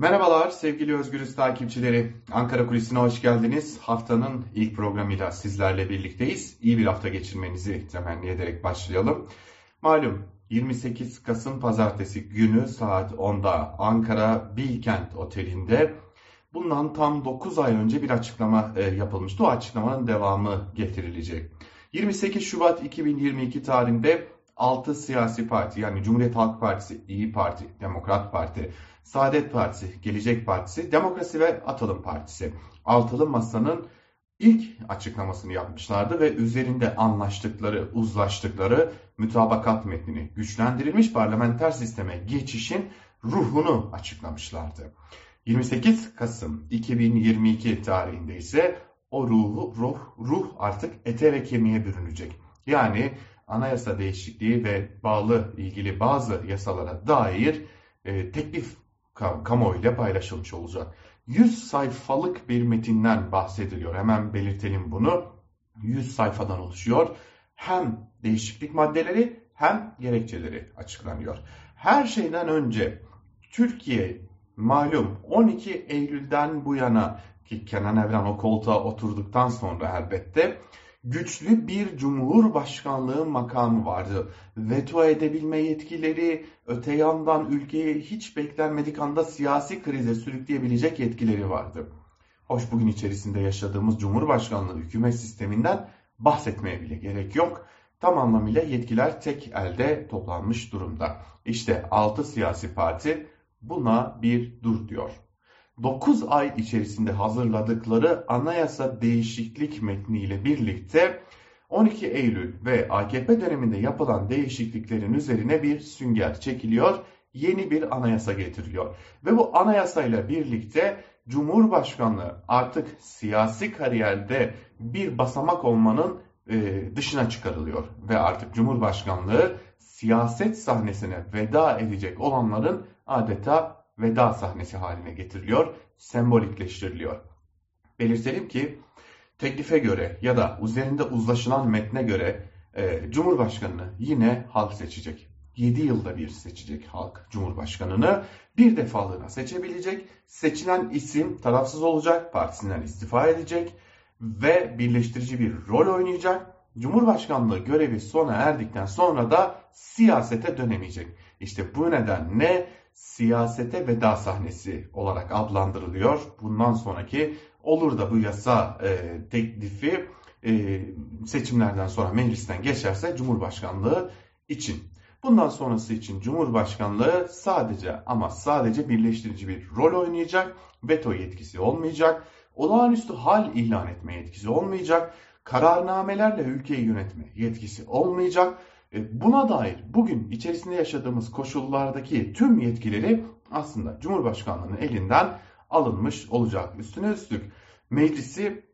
Merhabalar sevgili Özgürüz takipçileri. Ankara Kulisi'ne hoş geldiniz. Haftanın ilk programıyla sizlerle birlikteyiz. İyi bir hafta geçirmenizi temenni ederek başlayalım. Malum 28 Kasım Pazartesi günü saat 10'da Ankara Bilkent Oteli'nde bundan tam 9 ay önce bir açıklama e, yapılmıştı. O açıklamanın devamı getirilecek. 28 Şubat 2022 tarihinde 6 siyasi parti yani Cumhuriyet Halk Partisi, İyi Parti, Demokrat Parti, Saadet Partisi, Gelecek Partisi, Demokrasi ve Atılım Partisi. Altılı Masa'nın ilk açıklamasını yapmışlardı ve üzerinde anlaştıkları, uzlaştıkları mütabakat metnini güçlendirilmiş parlamenter sisteme geçişin ruhunu açıklamışlardı. 28 Kasım 2022 tarihinde ise o ruhu, ruh, ruh artık ete ve kemiğe bürünecek. Yani anayasa değişikliği ve bağlı ilgili bazı yasalara dair e, teklif kamuoyuyla paylaşılmış olacak. 100 sayfalık bir metinden bahsediliyor. Hemen belirtelim bunu. 100 sayfadan oluşuyor. Hem değişiklik maddeleri hem gerekçeleri açıklanıyor. Her şeyden önce Türkiye malum 12 Eylül'den bu yana ki Kenan Evren o koltuğa oturduktan sonra elbette güçlü bir cumhurbaşkanlığı makamı vardı. Veto edebilme yetkileri, öte yandan ülkeyi hiç beklenmedik anda siyasi krize sürükleyebilecek yetkileri vardı. Hoş bugün içerisinde yaşadığımız cumhurbaşkanlığı hükümet sisteminden bahsetmeye bile gerek yok. Tam anlamıyla yetkiler tek elde toplanmış durumda. İşte 6 siyasi parti buna bir dur diyor. 9 ay içerisinde hazırladıkları anayasa değişiklik metniyle birlikte 12 Eylül ve AKP döneminde yapılan değişikliklerin üzerine bir sünger çekiliyor, yeni bir anayasa getiriliyor. Ve bu anayasayla birlikte Cumhurbaşkanlığı artık siyasi kariyerde bir basamak olmanın e, dışına çıkarılıyor. Ve artık Cumhurbaşkanlığı siyaset sahnesine veda edecek olanların adeta veda sahnesi haline getiriliyor, sembolikleştiriliyor. Belirtelim ki teklife göre ya da üzerinde uzlaşılan metne göre e, Cumhurbaşkanını yine halk seçecek. 7 yılda bir seçecek halk Cumhurbaşkanını. Bir defalığına seçebilecek. Seçilen isim tarafsız olacak, partisinden istifa edecek ve birleştirici bir rol oynayacak. Cumhurbaşkanlığı görevi sona erdikten sonra da siyasete dönemeyecek. İşte bu nedenle siyasete veda sahnesi olarak adlandırılıyor. Bundan sonraki olur da bu yasa e, teklifi e, seçimlerden sonra meclisten geçerse Cumhurbaşkanlığı için. Bundan sonrası için Cumhurbaşkanlığı sadece ama sadece birleştirici bir rol oynayacak. Veto yetkisi olmayacak. Olağanüstü hal ilan etme yetkisi olmayacak. Kararnamelerle ülkeyi yönetme yetkisi olmayacak buna dair bugün içerisinde yaşadığımız koşullardaki tüm yetkileri aslında Cumhurbaşkanlığı'nın elinden alınmış olacak. Üstüne üstlük meclisi,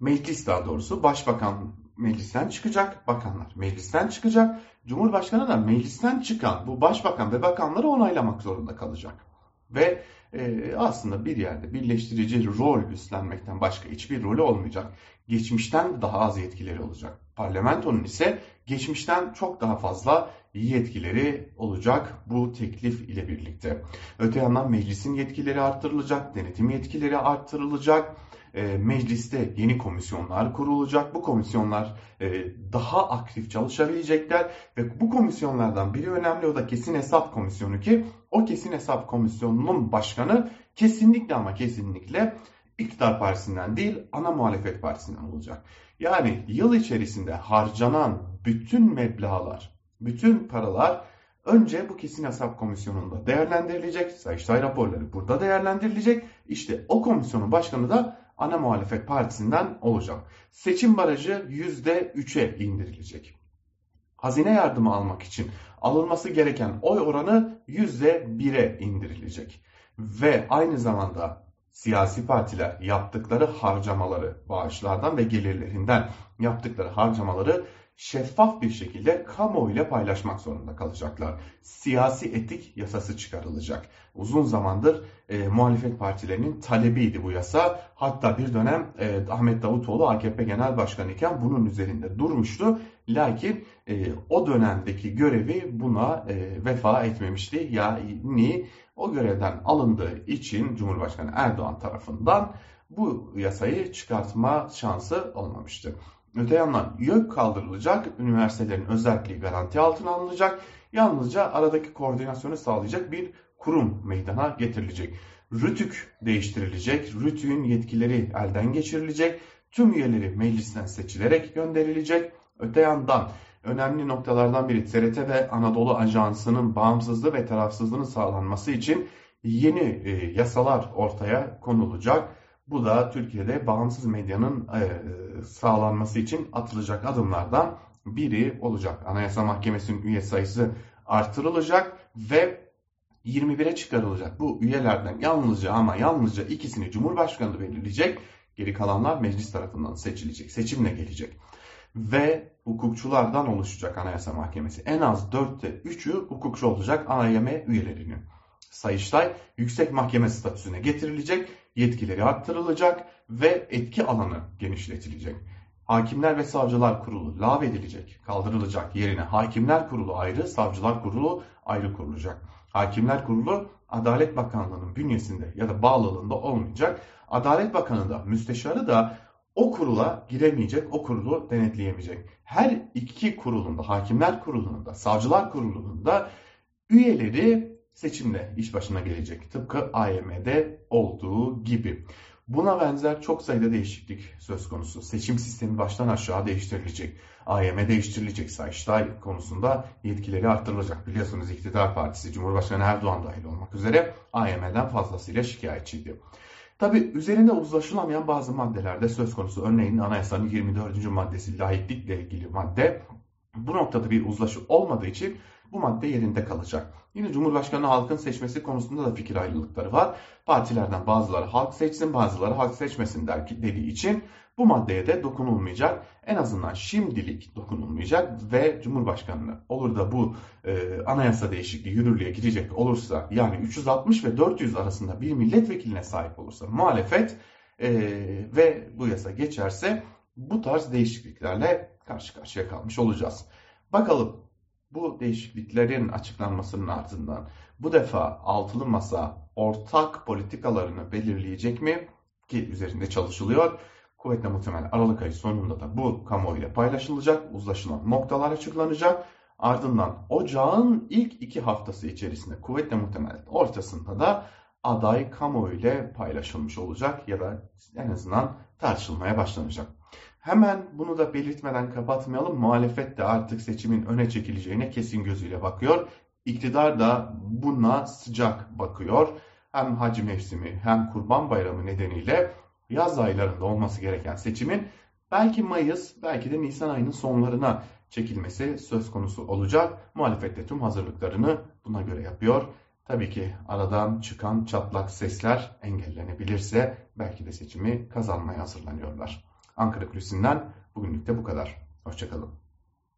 meclis daha doğrusu başbakan meclisten çıkacak, bakanlar meclisten çıkacak. Cumhurbaşkanı da meclisten çıkan bu başbakan ve bakanları onaylamak zorunda kalacak. Ve e, aslında bir yerde birleştirici rol üstlenmekten başka hiçbir rolü olmayacak. Geçmişten daha az yetkileri olacak. Parlamentonun ise geçmişten çok daha fazla yetkileri olacak bu teklif ile birlikte. Öte yandan meclisin yetkileri arttırılacak, denetim yetkileri arttırılacak. E, mecliste yeni komisyonlar kurulacak. Bu komisyonlar e, daha aktif çalışabilecekler ve bu komisyonlardan biri önemli o da kesin hesap komisyonu ki o kesin hesap komisyonunun başkanı kesinlikle ama kesinlikle iktidar partisinden değil ana muhalefet partisinden olacak. Yani yıl içerisinde harcanan bütün meblağlar, bütün paralar önce bu kesin hesap komisyonunda değerlendirilecek. Sayıştay raporları burada değerlendirilecek. İşte o komisyonun başkanı da ana muhalefet partisinden olacak. Seçim barajı %3'e indirilecek. Hazine yardımı almak için alınması gereken oy oranı %1'e indirilecek. Ve aynı zamanda siyasi partiler yaptıkları harcamaları, bağışlardan ve gelirlerinden yaptıkları harcamaları şeffaf bir şekilde kamuoyuyla paylaşmak zorunda kalacaklar. Siyasi etik yasası çıkarılacak. Uzun zamandır e, muhalefet partilerinin talebiydi bu yasa. Hatta bir dönem e, Ahmet Davutoğlu AKP Genel Başkanı iken bunun üzerinde durmuştu. Lakin e, o dönemdeki görevi buna e, vefa etmemişti. Yani o görevden alındığı için Cumhurbaşkanı Erdoğan tarafından bu yasayı çıkartma şansı olmamıştı. Öte yandan YÖK kaldırılacak, üniversitelerin özelliği garanti altına alınacak, yalnızca aradaki koordinasyonu sağlayacak bir kurum meydana getirilecek. Rütük değiştirilecek, Rütük'ün yetkileri elden geçirilecek, tüm üyeleri meclisten seçilerek gönderilecek. Öte yandan önemli noktalardan biri TRT ve Anadolu Ajansı'nın bağımsızlığı ve tarafsızlığının sağlanması için yeni e, yasalar ortaya konulacak. Bu da Türkiye'de bağımsız medyanın e, sağlanması için atılacak adımlardan biri olacak. Anayasa Mahkemesi'nin üye sayısı artırılacak ve 21'e çıkarılacak. Bu üyelerden yalnızca ama yalnızca ikisini Cumhurbaşkanı belirleyecek. Geri kalanlar meclis tarafından seçilecek. Seçimle gelecek. Ve hukukçulardan oluşacak Anayasa Mahkemesi. En az 4'te 3'ü hukukçu olacak AYM üyelerinin. Sayıştay yüksek mahkeme statüsüne getirilecek, yetkileri arttırılacak ve etki alanı genişletilecek. Hakimler ve Savcılar Kurulu lağvedilecek, kaldırılacak. Yerine Hakimler Kurulu ayrı, Savcılar Kurulu ayrı kurulacak. Hakimler Kurulu Adalet Bakanlığı'nın bünyesinde ya da bağlılığında olmayacak. Adalet Bakanı da müsteşarı da o kurula giremeyecek, o kurulu denetleyemeyecek. Her iki kurulunda, Hakimler Kurulu'nda, Savcılar Kurulu'nda üyeleri seçimle iş başına gelecek. Tıpkı AYM'de olduğu gibi. Buna benzer çok sayıda değişiklik söz konusu. Seçim sistemi baştan aşağı değiştirilecek. AYM değiştirilecek. Sayıştay konusunda yetkileri arttırılacak. Biliyorsunuz iktidar partisi Cumhurbaşkanı Erdoğan dahil olmak üzere AYM'den fazlasıyla şikayetçiydi. Tabi üzerinde uzlaşılamayan bazı maddelerde söz konusu. Örneğin anayasanın 24. maddesi laiklikle ilgili madde. Bu noktada bir uzlaşı olmadığı için bu madde yerinde kalacak. Yine Cumhurbaşkanı halkın seçmesi konusunda da fikir ayrılıkları var. Partilerden bazıları halk seçsin, bazıları halk seçmesin der dediği için bu maddeye de dokunulmayacak. En azından şimdilik dokunulmayacak ve Cumhurbaşkanı olur da bu e, anayasa değişikliği yürürlüğe girecek olursa yani 360 ve 400 arasında bir milletvekiline sahip olursa muhalefet e, ve bu yasa geçerse bu tarz değişikliklerle karşı karşıya kalmış olacağız. Bakalım bu değişikliklerin açıklanmasının ardından bu defa altılı masa ortak politikalarını belirleyecek mi? Ki üzerinde çalışılıyor. Kuvvetle muhtemel Aralık ayı sonunda da bu kamuoyuyla paylaşılacak. Uzlaşılan noktalar açıklanacak. Ardından ocağın ilk iki haftası içerisinde kuvvetle muhtemel ortasında da aday kamuoyuyla paylaşılmış olacak ya da en azından tartışılmaya başlanacak. Hemen bunu da belirtmeden kapatmayalım. Muhalefet de artık seçimin öne çekileceğine kesin gözüyle bakıyor. İktidar da buna sıcak bakıyor. Hem hacı mevsimi hem kurban bayramı nedeniyle yaz aylarında olması gereken seçimin belki Mayıs belki de Nisan ayının sonlarına çekilmesi söz konusu olacak. Muhalefet de tüm hazırlıklarını buna göre yapıyor. Tabii ki aradan çıkan çatlak sesler engellenebilirse belki de seçimi kazanmaya hazırlanıyorlar. Ankara Kulisi'nden bugünlük de bu kadar. Hoşçakalın.